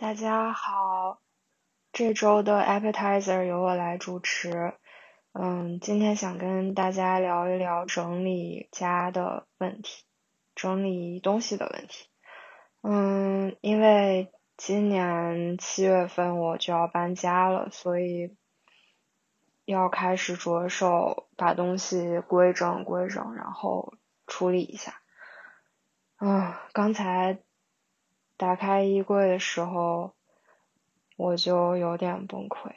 大家好，这周的 appetizer 由我来主持。嗯，今天想跟大家聊一聊整理家的问题，整理东西的问题。嗯，因为今年七月份我就要搬家了，所以要开始着手把东西规整规整，然后处理一下。嗯，刚才。打开衣柜的时候，我就有点崩溃。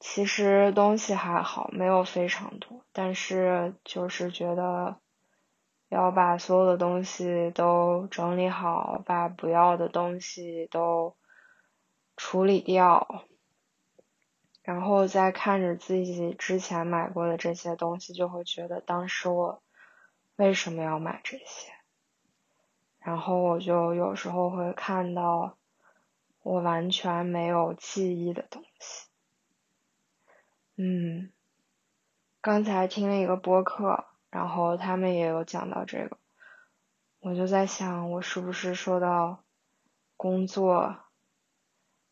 其实东西还好，没有非常多，但是就是觉得要把所有的东西都整理好，把不要的东西都处理掉，然后再看着自己之前买过的这些东西，就会觉得当时我为什么要买这些。然后我就有时候会看到我完全没有记忆的东西。嗯，刚才听了一个播客，然后他们也有讲到这个，我就在想，我是不是受到工作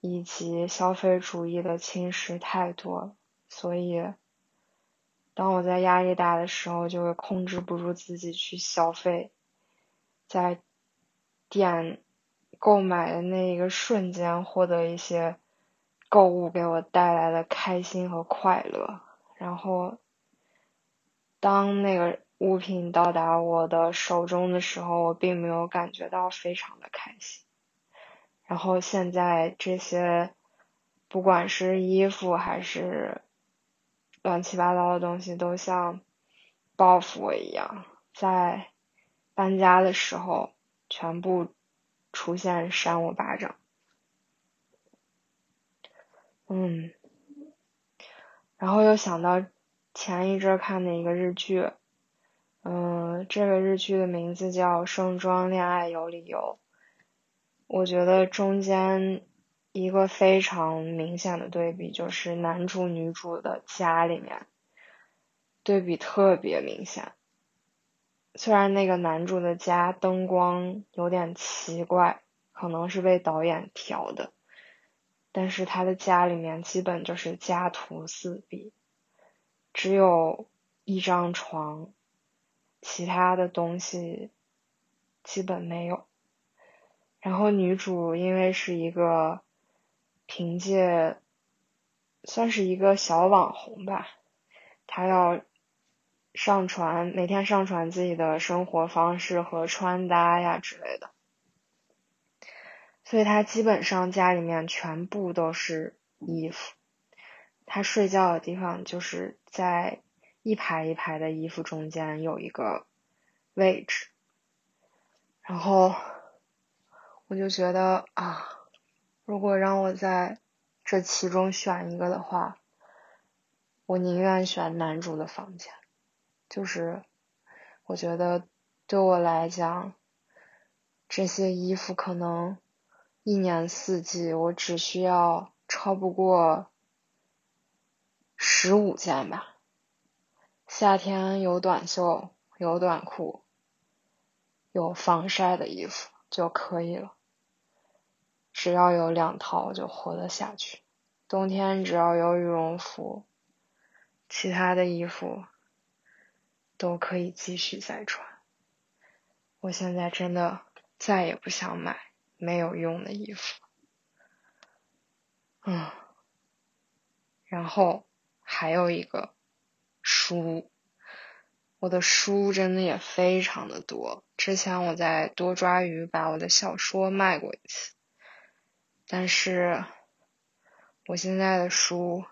以及消费主义的侵蚀太多了，所以当我在压力大的时候，就会控制不住自己去消费，在。点购买的那一个瞬间，获得一些购物给我带来的开心和快乐。然后，当那个物品到达我的手中的时候，我并没有感觉到非常的开心。然后现在这些，不管是衣服还是乱七八糟的东西，都像报复我一样，在搬家的时候。全部出现扇我巴掌，嗯，然后又想到前一阵看的一个日剧，嗯，这个日剧的名字叫《盛装恋爱有理由》，我觉得中间一个非常明显的对比就是男主女主的家里面，对比特别明显。虽然那个男主的家灯光有点奇怪，可能是被导演调的，但是他的家里面基本就是家徒四壁，只有一张床，其他的东西基本没有。然后女主因为是一个凭借算是一个小网红吧，她要。上传每天上传自己的生活方式和穿搭呀之类的，所以他基本上家里面全部都是衣服，他睡觉的地方就是在一排一排的衣服中间有一个位置，然后我就觉得啊，如果让我在这其中选一个的话，我宁愿选男主的房间。就是我觉得对我来讲，这些衣服可能一年四季我只需要超不过十五件吧。夏天有短袖，有短裤，有防晒的衣服就可以了。只要有两套就活得下去。冬天只要有羽绒服，其他的衣服。都可以继续再穿。我现在真的再也不想买没有用的衣服。嗯，然后还有一个书，我的书真的也非常的多。之前我在多抓鱼把我的小说卖过一次，但是我现在的书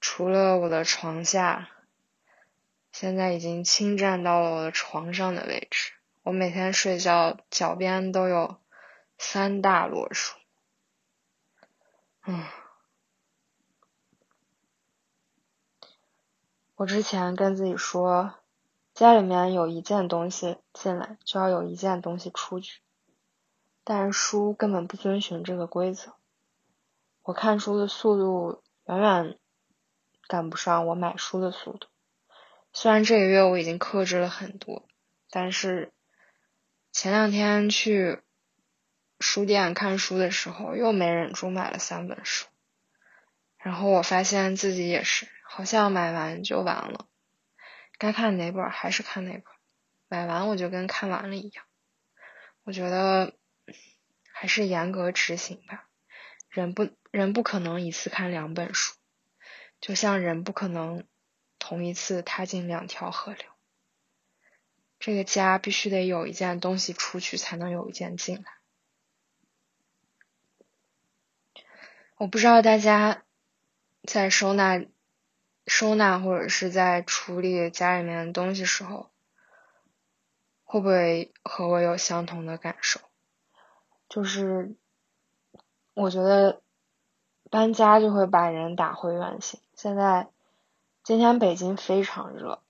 除了我的床下。现在已经侵占到了我的床上的位置。我每天睡觉脚边都有三大摞书。嗯，我之前跟自己说，家里面有一件东西进来，就要有一件东西出去。但是书根本不遵循这个规则。我看书的速度远远赶不上我买书的速度。虽然这个月我已经克制了很多，但是前两天去书店看书的时候，又没忍住买了三本书。然后我发现自己也是，好像买完就完了，该看哪本还是看哪本，买完我就跟看完了一样。我觉得还是严格执行吧，人不人不可能一次看两本书，就像人不可能同一次踏进两条河流。这个家必须得有一件东西出去，才能有一件进来。我不知道大家。在收纳、收纳或者是在处理家里面的东西时候，会不会和我有相同的感受？就是我觉得搬家就会把人打回原形。现在今天北京非常热，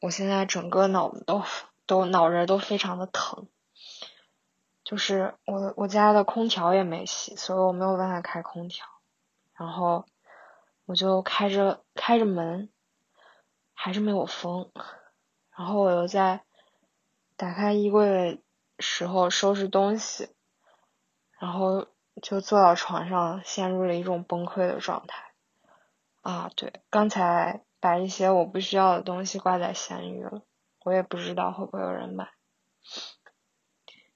我现在整个脑子都都脑仁都非常的疼。就是我我家的空调也没洗，所以我没有办法开空调。然后我就开着开着门，还是没有风。然后我又在打开衣柜的时候收拾东西，然后就坐到床上，陷入了一种崩溃的状态。啊，对，刚才把一些我不需要的东西挂在闲鱼了，我也不知道会不会有人买。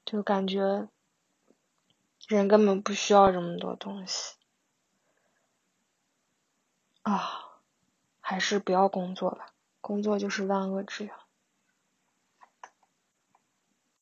就感觉人根本不需要这么多东西。啊，还是不要工作吧，工作就是万恶之源。